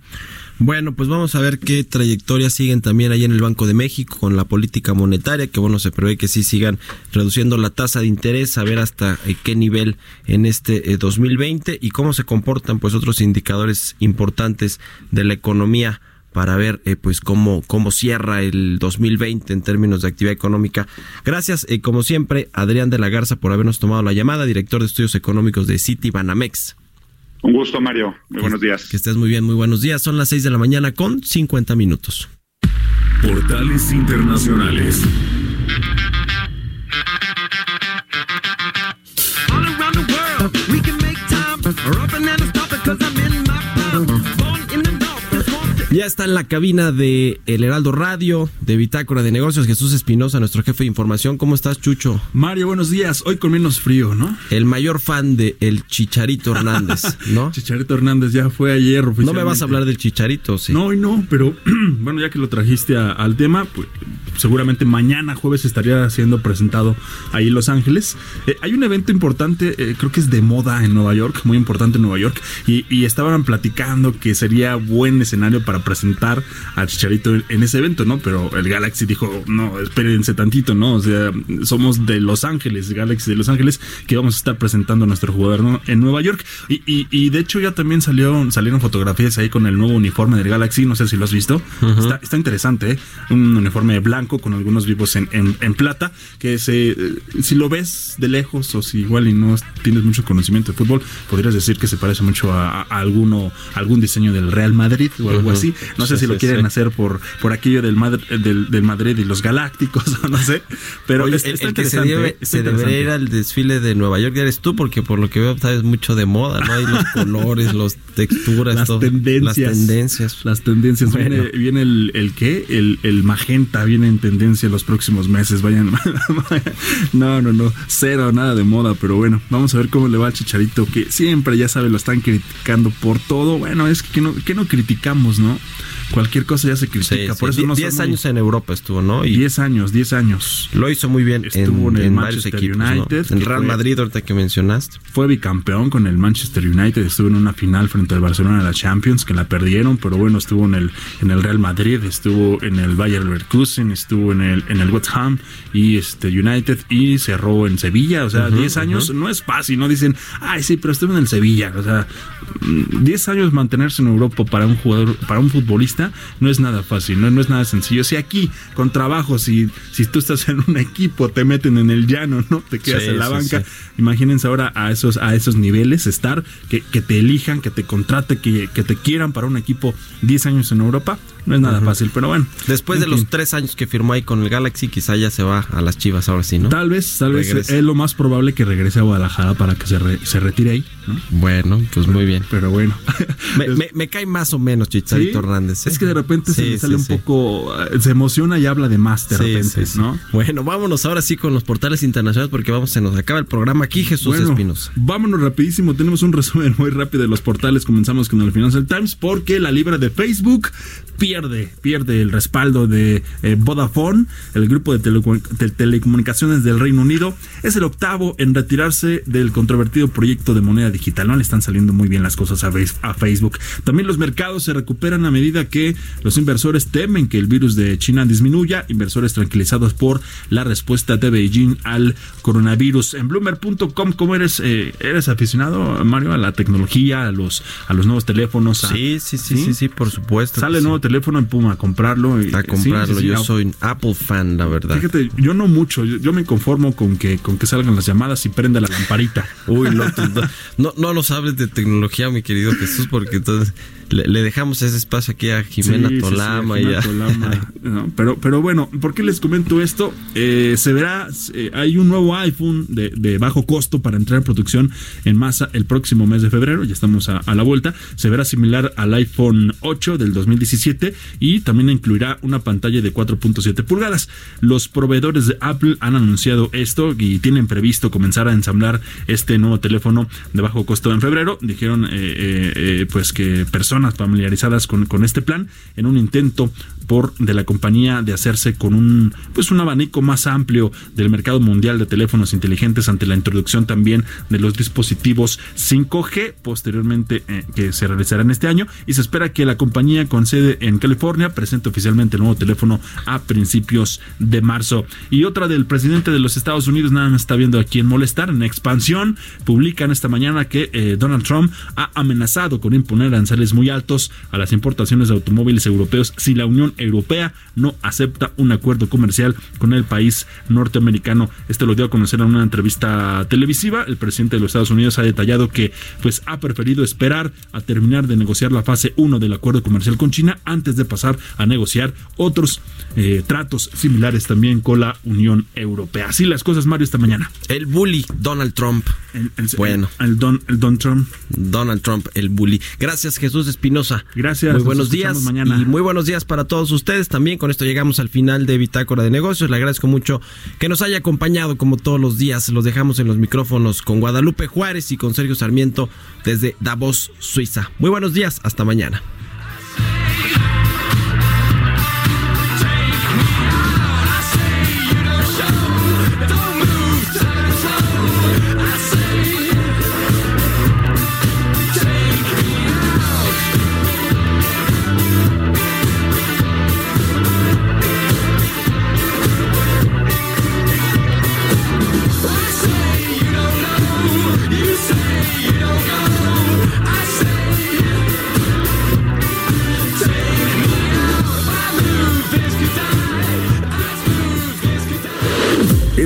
Bueno, pues vamos a ver qué trayectoria siguen también ahí en el Banco de México con la política monetaria, que bueno, se prevé que sí sigan reduciendo la tasa de interés, a ver hasta eh, qué nivel en este eh, 2020 y cómo se comportan pues otros indicadores importantes de la economía para ver eh, pues cómo cómo cierra el 2020 en términos de actividad económica. Gracias, eh, como siempre, Adrián de la Garza por habernos tomado la llamada, director de estudios económicos de City Banamex. Un gusto, Mario. Muy buenos días. Que estés muy bien, muy buenos días. Son las 6 de la mañana con 50 minutos. Portales Internacionales. All around the world, we can make time. Ya está en la cabina de El Heraldo Radio, de Bitácora de Negocios, Jesús Espinosa, nuestro jefe de información. ¿Cómo estás, Chucho? Mario, buenos días. Hoy con menos frío, ¿no? El mayor fan de El Chicharito Hernández, ¿no? Chicharito Hernández ya fue ayer No oficialmente. me vas a hablar del Chicharito, sí. No, hoy no, pero bueno, ya que lo trajiste a- al tema, pues seguramente mañana jueves estaría siendo presentado ahí en Los Ángeles. Eh, hay un evento importante, eh, creo que es de moda en Nueva York, muy importante en Nueva York, y, y estaban platicando que sería buen escenario para presentar a Chicharito en, ese evento, ¿no? Pero el Galaxy dijo, no, espérense tantito, ¿no? O sea, somos de Los Ángeles, Galaxy de Los Ángeles, que vamos a estar presentando a nuestro jugador ¿no? en Nueva York. Y, y- y de hecho ya también salió, salieron fotografías ahí con el nuevo uniforme del Galaxy, no sé si lo has visto. está, está interesante, ¿eh? Un uniforme blanco con algunos vivos en, en- en plata, que se, eh, si lo ves de lejos o si igual y no tienes mucho conocimiento de fútbol, podrías decir que se parece mucho a, a alguno, a algún diseño del Real Madrid o algo así. No sé Sí, si lo quieren sí. hacer por, por aquello del, Madr- del, del Madrid y los Galácticos, o no sé. Pero Oye, es- el, está el que se, debe- se debería ir al desfile de Nueva York eres tú, porque por lo que veo sabes mucho de moda, ¿no? Hay los colores, las texturas, las todo. tendencias. Las tendencias. Las tendencias. Bueno. Viene, viene el, el qué? El, el magenta viene en tendencia los próximos meses. Vayan. no, no, no. Cero, nada de moda. Pero bueno, vamos a ver cómo le va al chicharito. Que siempre, ya sabe, lo están criticando por todo. Bueno, es que no, que no criticamos, ¿no? Cualquier cosa ya se critica. Sí, por eso no Die- 10 son muy- años en Europa estuvo, ¿no? Y 10 años, 10 años. lo hizo muy bien Estuvo en, en el en Manchester equipos, ¿no? United, En que Real fue- Madrid, ahorita que mencionaste. Fue bicampeón con el Manchester United, estuvo en una final frente al Barcelona de la Champions, que la perdieron, pero bueno, estuvo en el, en el Real Madrid, estuvo en el Bayer Leverkusen, estuvo en el, en el West Ham y este United y cerró en Sevilla, o sea, 10 años no es fácil, no dicen, ay sí, pero estuve en el Sevilla, o sea, mm, 10 años mantenerse en Europa para un jugador, para un futbolista, no es nada fácil, no, no es nada sencillo. Si aquí, con trabajo, si, si tú estás en un equipo, te meten en el llano, ¿no? Te quedas Sí, en la sí, banca. sí. Imagínense ahora a esos, a esos niveles estar, que, que te elijan, que te contrate, que, que te quieran para un equipo 10 años en Europa. No es nada fácil, pero bueno. Después de los tres años que firmó ahí con el Galaxy, quizá ya se va a las Chivas ahora sí, ¿no? Tal vez, tal vez Regrese. es lo más probable que regrese a Guadalajara para que se, re- se retire ahí. ¿no? Bueno, pues muy bien. Pero bueno. Me, me- me cae más o menos Chicharito Sí, Hernández. ¿eh? Es que de repente se le sale sí, un poco, eh, se emociona y habla de más de repente. ¿no? Bueno, vámonos ahora sí con los portales internacionales porque vamos, se nos acaba el programa aquí, Jesús Bueno, Espinosa. Vámonos rapidísimo, tenemos un resumen muy rápido de los portales. Comenzamos con el Financial Times porque la libra de Facebook pierde, pierde el respaldo de eh, Vodafone, el grupo de, telecomu- de telecomunicaciones del Reino Unido. Es el octavo en retirarse del controvertido proyecto de moneda digital. No le están saliendo muy bien las cosas a, Face- a Facebook. También los mercados se recuperan a medida que los inversores temen que el virus de China disminuya. Inversores tranquilizados por la respuesta de Beijing al coronavirus. En Bloomer.com, ¿cómo eres? eh, ¿Eres aficionado, Mario, a la tecnología, a los, a los nuevos teléfonos? a- Sí, sí, sí, sí, sí, por supuesto. Sale sí. nuevo teléfono en Puma a comprarlo. y- A comprarlo. sí, sí, Yo soy un Apple fan, la verdad. Fíjate, yo no mucho, yo, yo me conformo con que, con que salgan las llamadas y prenda la lamparita. Uy, no, no, no nos hables de tecnología, mi querido Jesús, porque entonces le, le dejamos ese espacio aquí a Jimena Sí, sí, sí, Tolama. Jimena y a- Tolama, no, pero, pero bueno, ¿por qué les comento esto? Eh, se verá, eh, hay un nuevo iPhone de, de bajo costo para entrar en producción en masa el próximo mes de febrero, ya estamos a, a la vuelta. Se verá similar al iPhone 8 del 2017 y también incluirá una pantalla de 4.7 pulgadas. Los proveedores de Apple han anunciado esto y tienen previsto comenzar a ensamblar este nuevo teléfono de bajo costo en febrero. Dijeron eh, eh, pues que personas familiarizadas con, este plan en un intento por de la compañía de hacerse con un pues un abanico más amplio del mercado mundial de teléfonos inteligentes ante la introducción también de los dispositivos 5G posteriormente eh, que se realizarán este año. Y se espera que la compañía con sede en California presente oficialmente el nuevo teléfono a principios de marzo. Y otra del presidente de los Estados Unidos nada más está viendo a quién molestar en expansión publican esta mañana que eh, Donald Trump ha amenazado con imponer aranceles muy altos a las importaciones de automóviles europeos si la Unión Europea no acepta un acuerdo comercial con el país norteamericano. Esto lo dio a conocer en una entrevista televisiva. El presidente de los Estados Unidos ha detallado que pues ha preferido esperar a terminar de negociar la fase 1 del acuerdo comercial con China antes de pasar a negociar otros eh, tratos similares también con la Unión Europea. Así las cosas, Mario, esta mañana. El bully, Donald Trump. El, el- Bueno. el, Don, el Don Trump. Donald Trump, el bully. Gracias, Jesús Espinosa. Gracias, Muy nos buenos días. mañana. Y muy buenos días para todos ustedes. También con esto llegamos al final de Bitácora de Negocios. Le agradezco mucho que nos haya acompañado como todos los días. Los dejamos en los micrófonos con Guadalupe Juárez y con Sergio Sarmiento desde Davos, Suiza. Muy buenos días. Hasta mañana.